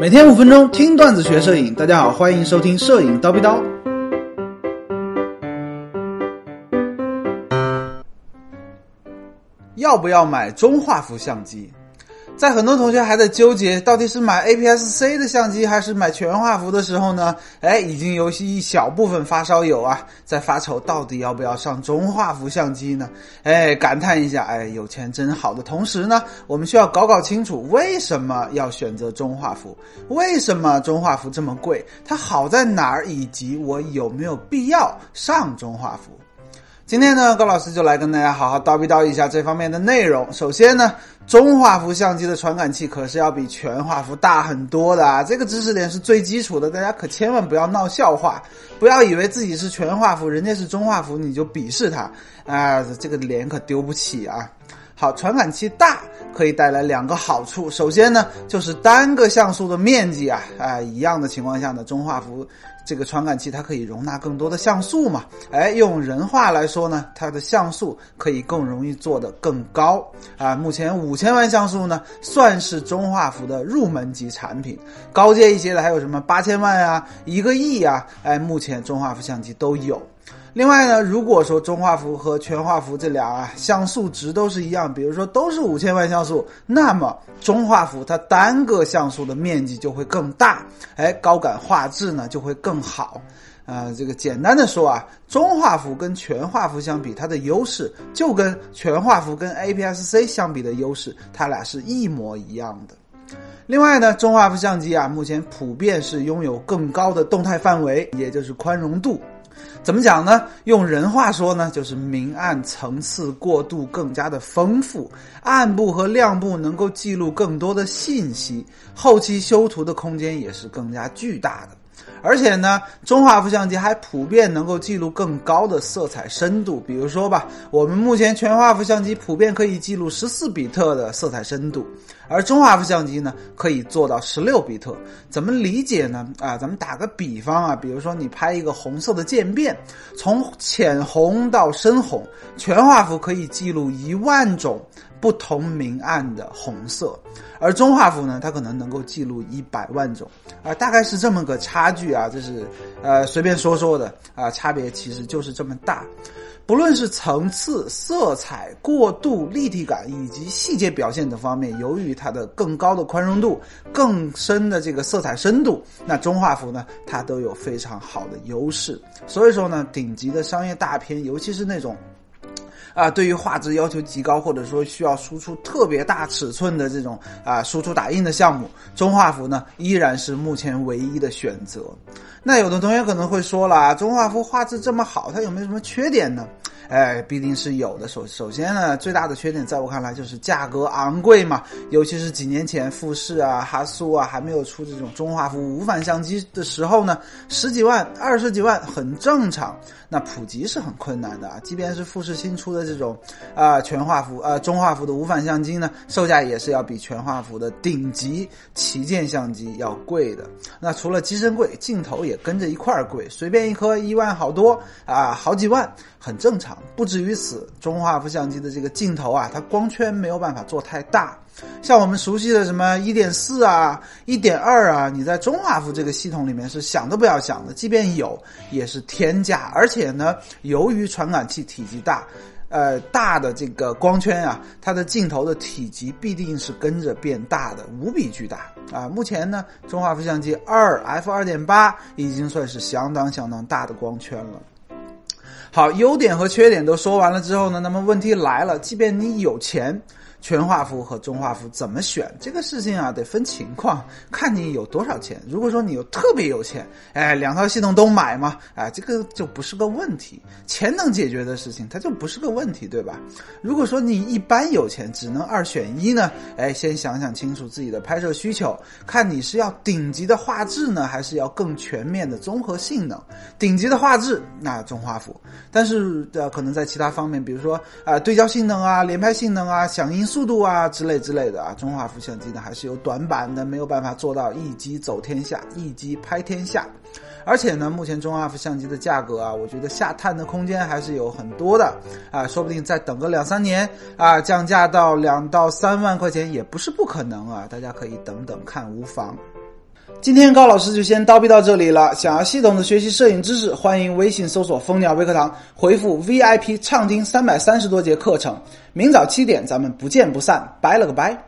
每天五分钟听段子学摄影，大家好，欢迎收听摄影叨逼叨。要不要买中画幅相机？在很多同学还在纠结到底是买 APS-C 的相机还是买全画幅的时候呢，哎，已经有一小部分发烧友啊在发愁到底要不要上中画幅相机呢？哎，感叹一下，哎，有钱真好的同时呢，我们需要搞搞清楚为什么要选择中画幅，为什么中画幅这么贵，它好在哪儿，以及我有没有必要上中画幅。今天呢，高老师就来跟大家好好叨逼叨一下这方面的内容。首先呢，中画幅相机的传感器可是要比全画幅大很多的啊，这个知识点是最基础的，大家可千万不要闹笑话，不要以为自己是全画幅，人家是中画幅你就鄙视他啊，这个脸可丢不起啊。好，传感器大可以带来两个好处。首先呢，就是单个像素的面积啊，啊一样的情况下呢，中画幅这个传感器它可以容纳更多的像素嘛。哎，用人话来说呢，它的像素可以更容易做得更高啊。目前五千万像素呢，算是中画幅的入门级产品。高阶一些的还有什么八千万啊、一个亿啊，哎，目前中画幅相机都有。另外呢，如果说中画幅和全画幅这俩啊像素值都是一样，比如说都是五千万像素，那么中画幅它单个像素的面积就会更大，哎，高感画质呢就会更好。啊，这个简单的说啊，中画幅跟全画幅相比，它的优势就跟全画幅跟 APS-C 相比的优势，它俩是一模一样的。另外呢，中画幅相机啊，目前普遍是拥有更高的动态范围，也就是宽容度。怎么讲呢？用人话说呢，就是明暗层次过渡更加的丰富，暗部和亮部能够记录更多的信息，后期修图的空间也是更加巨大的。而且呢，中画幅相机还普遍能够记录更高的色彩深度。比如说吧，我们目前全画幅相机普遍可以记录十四比特的色彩深度，而中画幅相机呢可以做到十六比特。怎么理解呢？啊，咱们打个比方啊，比如说你拍一个红色的渐变，从浅红到深红，全画幅可以记录一万种。不同明暗的红色，而中画幅呢，它可能能够记录一百万种，啊，大概是这么个差距啊，这是呃随便说说的啊，差别其实就是这么大。不论是层次、色彩、过渡、立体感以及细节表现等方面，由于它的更高的宽容度、更深的这个色彩深度，那中画幅呢，它都有非常好的优势。所以说呢，顶级的商业大片，尤其是那种。啊，对于画质要求极高，或者说需要输出特别大尺寸的这种啊输出打印的项目，中画幅呢依然是目前唯一的选择。那有的同学可能会说了，中画幅画质这么好，它有没有什么缺点呢？哎，必定是有的。首首先呢，最大的缺点在我看来就是价格昂贵嘛。尤其是几年前富士啊、哈苏啊还没有出这种中画幅无反相机的时候呢，十几万、二十几万很正常。那普及是很困难的啊。即便是富士新出的这种啊全画幅、呃中画幅的无反相机呢，售价也是要比全画幅的顶级旗舰相机要贵的。那除了机身贵，镜头也跟着一块儿贵，随便一颗一万好多啊，好几万很正常。不止于此，中画幅相机的这个镜头啊，它光圈没有办法做太大。像我们熟悉的什么一点四啊、一点二啊，你在中画幅这个系统里面是想都不要想的。即便有，也是天价。而且呢，由于传感器体积大，呃，大的这个光圈啊，它的镜头的体积必定是跟着变大的，无比巨大啊。目前呢，中画幅相机二 f 二点八已经算是相当相当大的光圈了。好，优点和缺点都说完了之后呢，那么问题来了，即便你有钱。全画幅和中画幅怎么选？这个事情啊，得分情况，看你有多少钱。如果说你有特别有钱，哎，两套系统都买嘛，哎，这个就不是个问题。钱能解决的事情，它就不是个问题，对吧？如果说你一般有钱，只能二选一呢，哎，先想想清楚自己的拍摄需求，看你是要顶级的画质呢，还是要更全面的综合性能。顶级的画质，那中画幅，但是呃，可能在其他方面，比如说啊，对焦性能啊，连拍性能啊，响应。速度啊之类之类的啊，中画幅相机呢还是有短板的，没有办法做到一机走天下，一机拍天下。而且呢，目前中画幅相机的价格啊，我觉得下探的空间还是有很多的啊，说不定再等个两三年啊，降价到两到三万块钱也不是不可能啊，大家可以等等看，无妨。今天高老师就先叨逼到这里了。想要系统的学习摄影知识，欢迎微信搜索“蜂鸟微课堂”，回复 VIP 畅听三百三十多节课程。明早七点，咱们不见不散。拜了个拜。